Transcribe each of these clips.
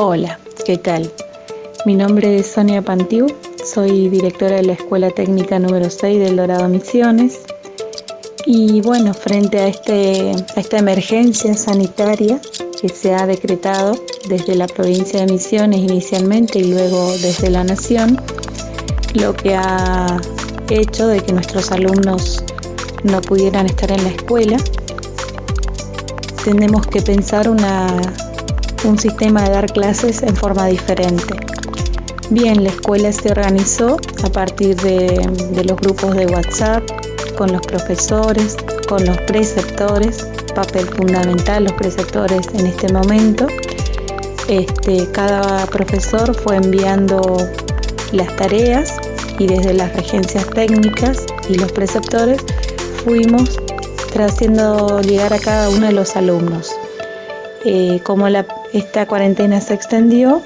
Hola, ¿qué tal? Mi nombre es Sonia Pantiu, soy directora de la Escuela Técnica número 6 del Dorado Misiones. Y bueno, frente a, este, a esta emergencia sanitaria que se ha decretado desde la provincia de Misiones inicialmente y luego desde la Nación, lo que ha hecho de que nuestros alumnos no pudieran estar en la escuela, tenemos que pensar una un sistema de dar clases en forma diferente. Bien, la escuela se organizó a partir de, los grupos de WhatsApp, con los profesores, con los preceptores, papel fundamental los preceptores en este momento. Este, cada profesor fue enviando las tareas y desde las regencias técnicas y los preceptores fuimos haciendo llegar a cada uno de los alumnos. Eh, la esta cuarentena se extendió.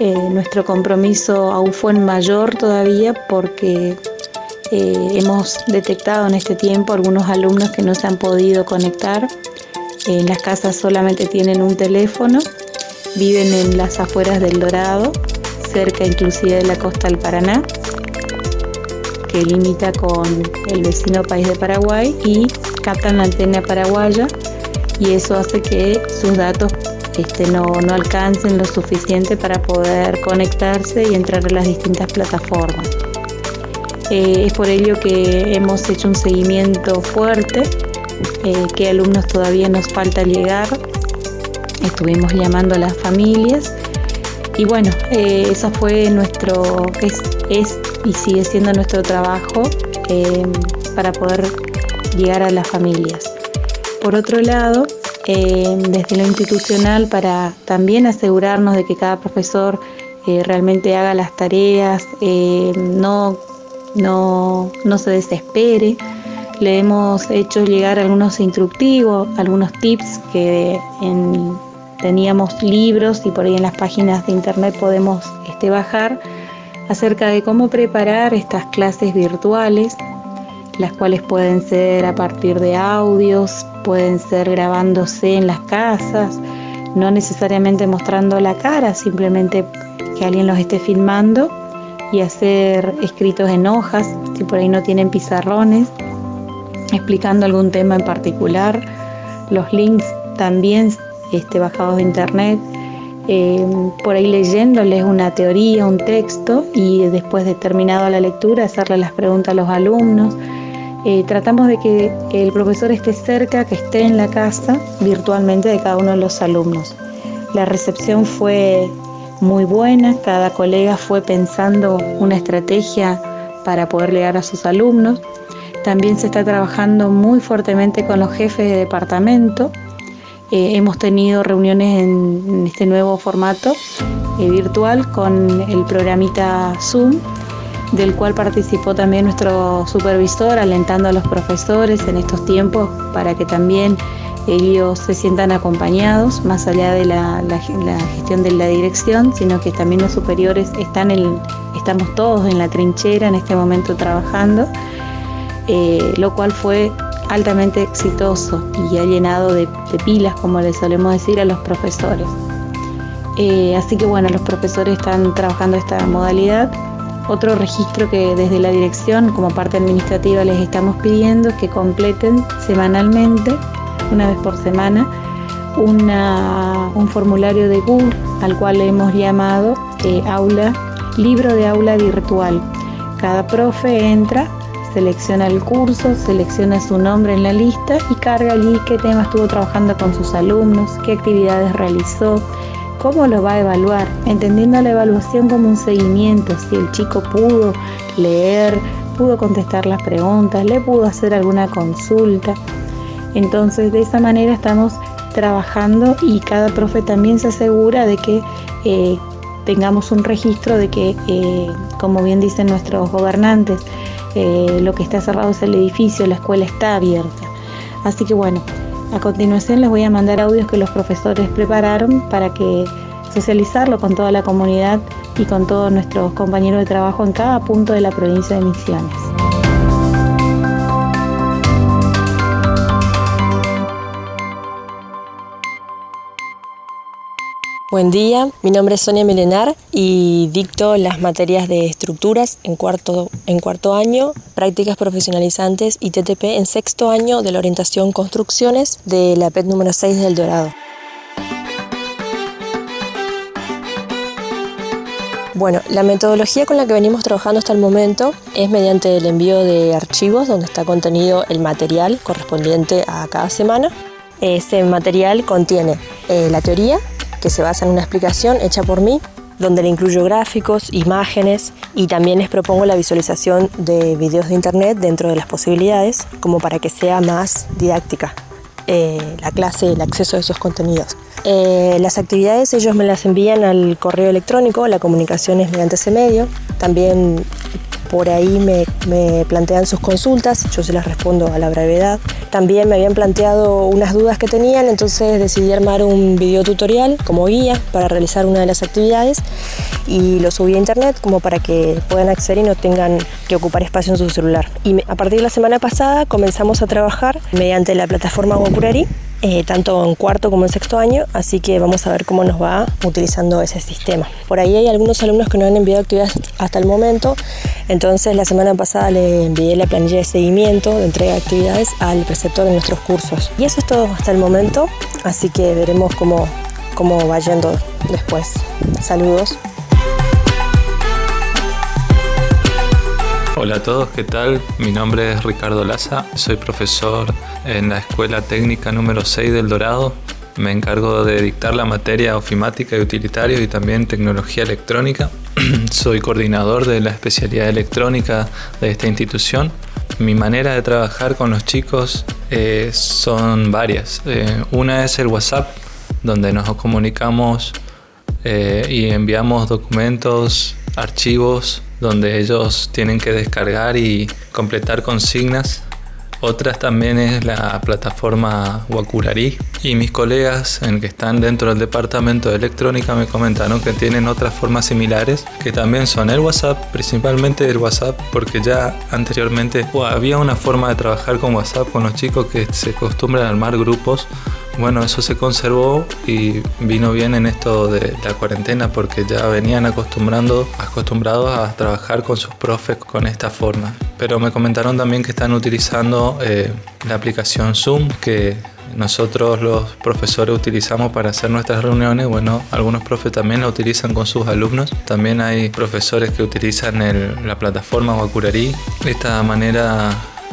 Eh, nuestro compromiso aún fue mayor todavía porque eh, hemos detectado en este tiempo algunos alumnos que no se han podido conectar. En las casas solamente tienen un teléfono, viven en las afueras del Dorado, cerca inclusive de la costa del Paraná, que limita con el vecino país de Paraguay y captan la antena paraguaya y eso hace que sus datos este, no, alcancen lo suficiente para poder conectarse y entrar a las distintas plataformas. Eh, es por ello que hemos hecho un seguimiento fuerte, eh, qué alumnos todavía nos falta llegar. Estuvimos llamando a las familias y bueno, eh, eso fue nuestro, es, es, y sigue siendo nuestro trabajo para poder llegar a las familias. Por otro lado, eh, desde lo institucional para también asegurarnos de que cada profesor eh, realmente haga las tareas, eh, no, no, no se desespere. Le hemos hecho llegar algunos instructivos, algunos tips que teníamos libros y por ahí en las páginas de internet podemos este, bajar acerca de cómo preparar estas clases virtuales las cuales pueden ser a partir de audios, pueden ser grabándose en las casas, no necesariamente mostrando la cara, simplemente que alguien los esté filmando y hacer escritos en hojas, si por ahí no tienen pizarrones, explicando algún tema en particular, los links también este, bajados de internet, eh, por ahí leyéndoles una teoría, un texto y después de terminado la lectura hacerle las preguntas a los alumnos eh, tratamos de que el profesor esté cerca, que esté en la casa virtualmente de cada uno de los alumnos. La recepción fue muy buena, cada colega fue pensando una estrategia para poder llegar a sus alumnos. También se está trabajando muy fuertemente con los jefes de departamento. Eh, hemos tenido reuniones en, este nuevo formato eh, virtual con el programita Zoom del cual participó también nuestro supervisor, alentando a los profesores en estos tiempos para que también ellos se sientan acompañados, más allá de la, gestión de la dirección, sino que también los superiores están en, estamos todos en la trinchera en este momento trabajando, eh, lo cual fue altamente exitoso y ha llenado de, pilas, como les solemos decir, a los profesores. Eh, así que bueno, los profesores están trabajando esta modalidad otro registro que desde la dirección como parte administrativa les estamos pidiendo es que completen semanalmente, una vez por semana, un formulario de Google al cual hemos llamado eh, aula, libro de aula virtual. Cada profe entra, selecciona el curso, selecciona su nombre en la lista y carga allí qué tema estuvo trabajando con sus alumnos, qué actividades realizó, ¿Cómo lo va a evaluar? Entendiendo la evaluación como un seguimiento, si el chico pudo leer, pudo contestar las preguntas, le pudo hacer alguna consulta. Entonces de esa manera estamos trabajando y cada profe también se asegura de que eh, tengamos un registro de que, eh, como bien dicen nuestros gobernantes, eh, lo que está cerrado es el edificio, la escuela está abierta. Así que bueno, a continuación les voy a mandar audios que los profesores prepararon para que socializarlo con toda la comunidad y con todos nuestros compañeros de trabajo en cada punto de la provincia de Misiones. Buen día, mi nombre es Sonia Milenar y dicto las materias de estructuras en cuarto, en cuarto año, prácticas profesionalizantes y TTP en sexto año de la orientación construcciones de la PET número 6 del Dorado. Bueno, la metodología con la que venimos trabajando hasta el momento es mediante el envío de archivos donde está contenido el material correspondiente a cada semana. Ese material contiene eh, la teoría, que se basa en una explicación hecha por mí, donde le incluyo gráficos, imágenes y también les propongo la visualización de videos de internet dentro de las posibilidades, como para que sea más didáctica eh, la clase, el acceso a esos contenidos. Eh, las actividades ellos me las envían al correo electrónico, la comunicación es mediante ese medio. También por ahí me, plantean sus consultas, yo se las respondo a la brevedad. También me habían planteado unas dudas que tenían, entonces decidí armar un video tutorial como guía para realizar una de las actividades y lo subí a internet como para que puedan acceder y no tengan que ocupar espacio en su celular. Y a partir de la semana pasada comenzamos a trabajar mediante la plataforma Gocurari eh, tanto en cuarto como en sexto año, así que vamos a ver cómo nos va utilizando ese sistema. Por ahí hay algunos alumnos que no han enviado actividades hasta el momento, entonces la semana pasada le envié la planilla de seguimiento de entrega de actividades al preceptor de nuestros cursos. Y eso es todo hasta el momento, así que veremos cómo, cómo va yendo después. Saludos. Hola a todos, ¿qué tal? Mi nombre es Ricardo Laza, soy profesor en la Escuela Técnica número 6 del Dorado. Me encargo de dictar la materia ofimática y utilitarios y también tecnología electrónica. soy coordinador de la especialidad electrónica de esta institución. Mi manera de trabajar con los chicos eh, son varias. Eh, una es el WhatsApp, donde nos comunicamos eh, y enviamos documentos, archivos donde ellos tienen que descargar y completar consignas. Otras también es la plataforma Wakurari y mis colegas en que están dentro del departamento de electrónica me comentaron que tienen otras formas similares que también son el WhatsApp, principalmente el WhatsApp porque ya anteriormente había una forma de trabajar con WhatsApp con los chicos que se acostumbran a armar grupos bueno, eso se conservó y vino bien en esto de la cuarentena porque ya venían acostumbrando, acostumbrados a trabajar con sus profes con esta forma. Pero me comentaron también que están utilizando eh, la aplicación Zoom que nosotros los profesores utilizamos para hacer nuestras reuniones. Bueno, algunos profes también la utilizan con sus alumnos. También hay profesores que utilizan la plataforma Wakurari. Esta manera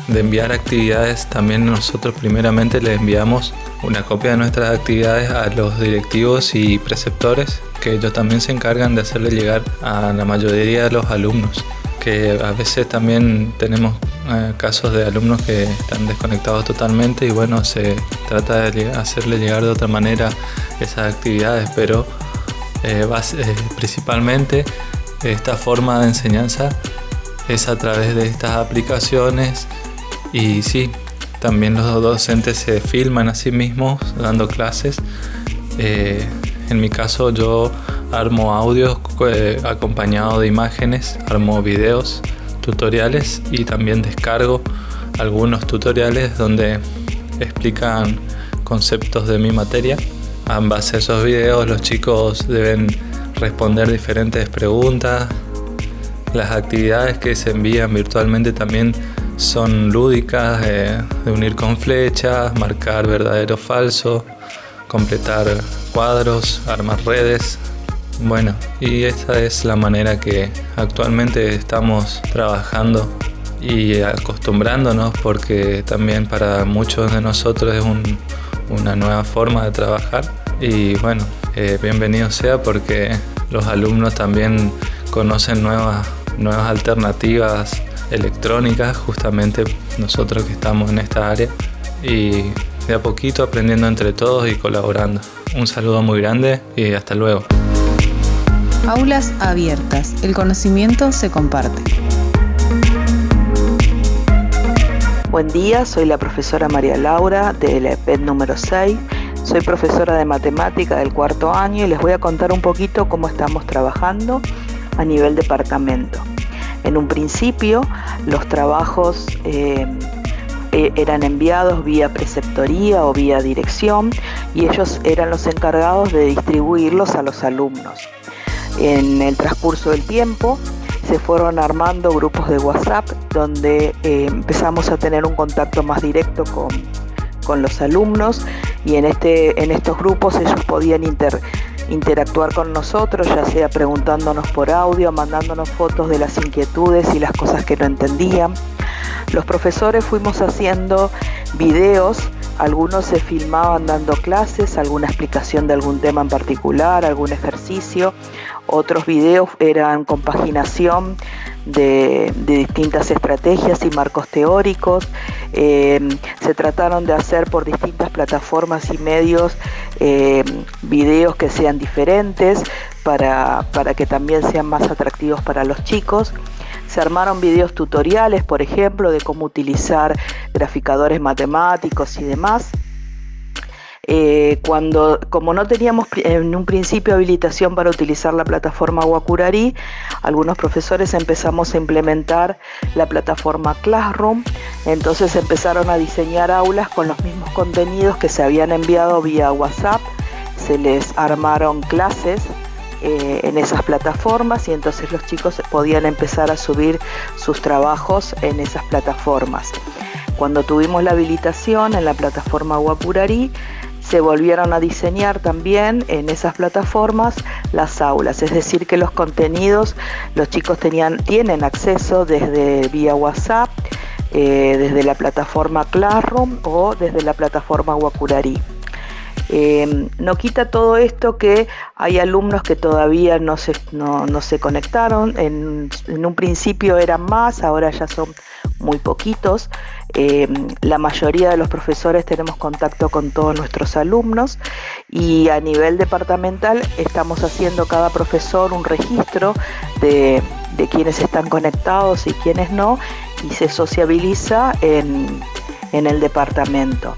de enviar actividades, también nosotros primeramente les enviamos una copia de nuestras actividades a los directivos y preceptores, que ellos también se encargan de hacerle llegar a la mayoría de los alumnos, que a veces también tenemos eh, casos de alumnos que están desconectados totalmente y bueno, se trata de hacerle llegar de otra manera esas actividades, pero eh, eh, principalmente esta forma de enseñanza es a través de estas aplicaciones y sí, también los docentes se filman a sí mismos dando clases. Eh, en mi caso yo armo audios eh, acompañado de imágenes, armo videos, tutoriales y también descargo algunos tutoriales donde explican conceptos de mi materia. En base esos videos los chicos deben responder diferentes preguntas. Las actividades que se envían virtualmente también son lúdicas, de unir con flechas, marcar verdadero o falso, completar cuadros, armar redes. Bueno, y esta es la manera que actualmente estamos trabajando y acostumbrándonos porque también para muchos de nosotros es una nueva forma de trabajar y bueno, eh, bienvenido sea porque los alumnos también conocen nuevas, nuevas alternativas electrónica, justamente nosotros que estamos en esta área, y de a poquito aprendiendo entre todos y colaborando. Un saludo muy grande y hasta luego. Aulas abiertas, el conocimiento se comparte. Buen día, soy la profesora María Laura de la EPED número 6. Soy profesora de matemática del cuarto año y les voy a contar un poquito cómo estamos trabajando a nivel departamento. En un principio, los trabajos eh, eh, eran enviados vía preceptoría o vía dirección y ellos eran los encargados de distribuirlos a los alumnos. En el transcurso del tiempo se fueron armando grupos de WhatsApp donde eh, empezamos a tener un contacto más directo con, con los alumnos y en, este, en estos grupos ellos podían interactuar con nosotros, ya sea preguntándonos por audio, mandándonos fotos de las inquietudes y las cosas que no entendían. Los profesores fuimos haciendo videos, algunos se filmaban dando clases, alguna explicación de algún tema en particular, algún ejercicio, otros videos eran compaginación de, distintas estrategias y marcos teóricos. Em, se trataron de hacer por distintas plataformas y medios em, videos que sean diferentes para, para que también sean más atractivos para los chicos. Se armaron videos tutoriales, por ejemplo, de cómo utilizar graficadores matemáticos y demás. Eh, cuando, como no teníamos en un principio habilitación para utilizar la plataforma Wakurari, algunos profesores empezamos a implementar la plataforma Classroom, entonces empezaron a diseñar aulas con los mismos contenidos que se habían enviado vía WhatsApp, se les armaron clases eh, en esas plataformas y entonces los chicos podían empezar a subir sus trabajos en esas plataformas. Cuando tuvimos la habilitación en la plataforma Wapurari, se volvieron a diseñar también en esas plataformas las aulas, es decir, que los contenidos los chicos tenían, tienen acceso desde vía WhatsApp, eh, desde la plataforma Classroom o desde la plataforma Wapurari. Eh, no quita todo esto que hay alumnos que todavía no se, no, se conectaron, en, un principio eran más, ahora ya son muy poquitos. Eh, la mayoría de los profesores tenemos contacto con todos nuestros alumnos y a nivel departamental estamos haciendo cada profesor un registro de, de quienes están conectados y quienes no y se sociabiliza en el departamento.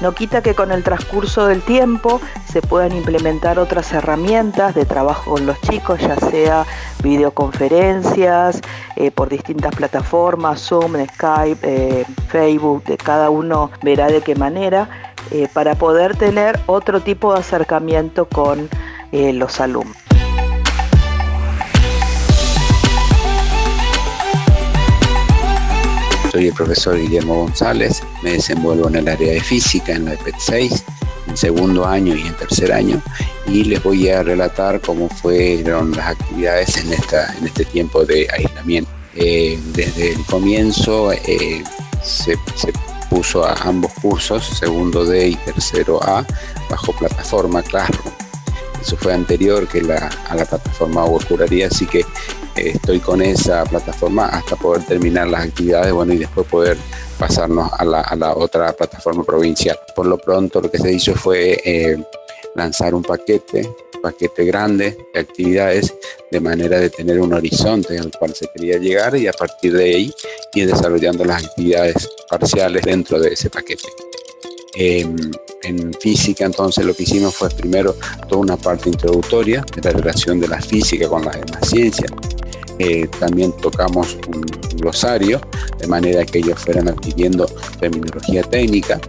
No quita que con el transcurso del tiempo se puedan implementar otras herramientas de trabajo con los chicos, ya sea videoconferencias eh, por distintas plataformas, Zoom, Skype, eh, Facebook, de cada uno verá de qué manera, eh, para poder tener otro tipo de acercamiento con los alumnos. Soy el profesor Guillermo González, me desenvuelvo en el área de física en la EPET 6, en segundo año y en tercer año, y les voy a relatar cómo fueron las actividades en, esta, en este tiempo de aislamiento. Eh, desde el comienzo eh, se, puso a ambos cursos, segundo D y tercero A, bajo plataforma Classroom. Eso fue anterior que la, a la plataforma Workuraría, así que estoy con esa plataforma hasta poder terminar las actividades, bueno, y después poder pasarnos a la, otra plataforma provincial. Por lo pronto lo que se hizo fue eh, lanzar un paquete, paquete grande de actividades de manera de tener un horizonte al cual se quería llegar y a partir de ahí ir desarrollando las actividades parciales dentro de ese paquete. Em, en física entonces lo que hicimos fue primero toda una parte introductoria de la relación de la física con las demás ciencias, eh, también tocamos un glosario, de manera que ellos fueran adquiriendo terminología técnica.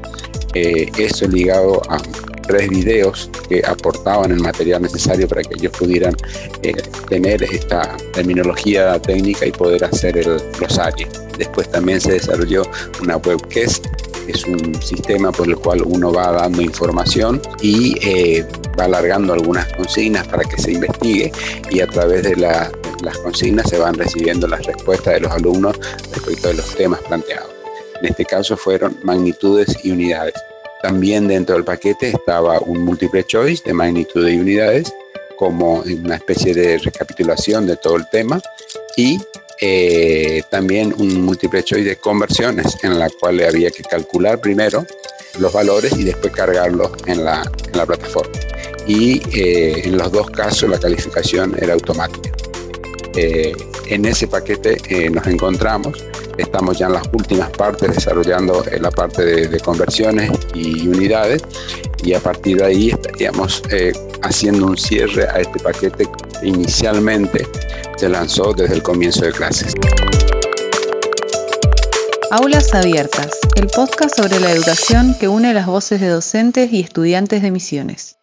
Eh, eso ligado a tres videos que aportaban el material necesario para que ellos pudieran eh, tener esta terminología técnica y poder hacer el glosario. Después también se desarrolló una webcast es un sistema por el cual uno va dando información y eh, va alargando algunas consignas para que se investigue y a través de las consignas se van recibiendo las respuestas de los alumnos respecto de los temas planteados. En este caso fueron magnitudes y unidades. También dentro del paquete estaba un multiple choice de magnitudes y unidades como una especie de recapitulación de todo el tema y eh, también un múltiple choice de conversiones en la cual había que calcular primero los valores y después cargarlos en la, en la plataforma. Y eh, en los dos casos la calificación era automática. Eh, en ese paquete nos encontramos, estamos ya en las últimas partes desarrollando la parte de conversiones y unidades y a partir de ahí estaríamos haciendo un cierre a este paquete que inicialmente se lanzó desde el comienzo de clases. Aulas Abiertas, el podcast sobre la educación que une las voces de docentes y estudiantes de misiones.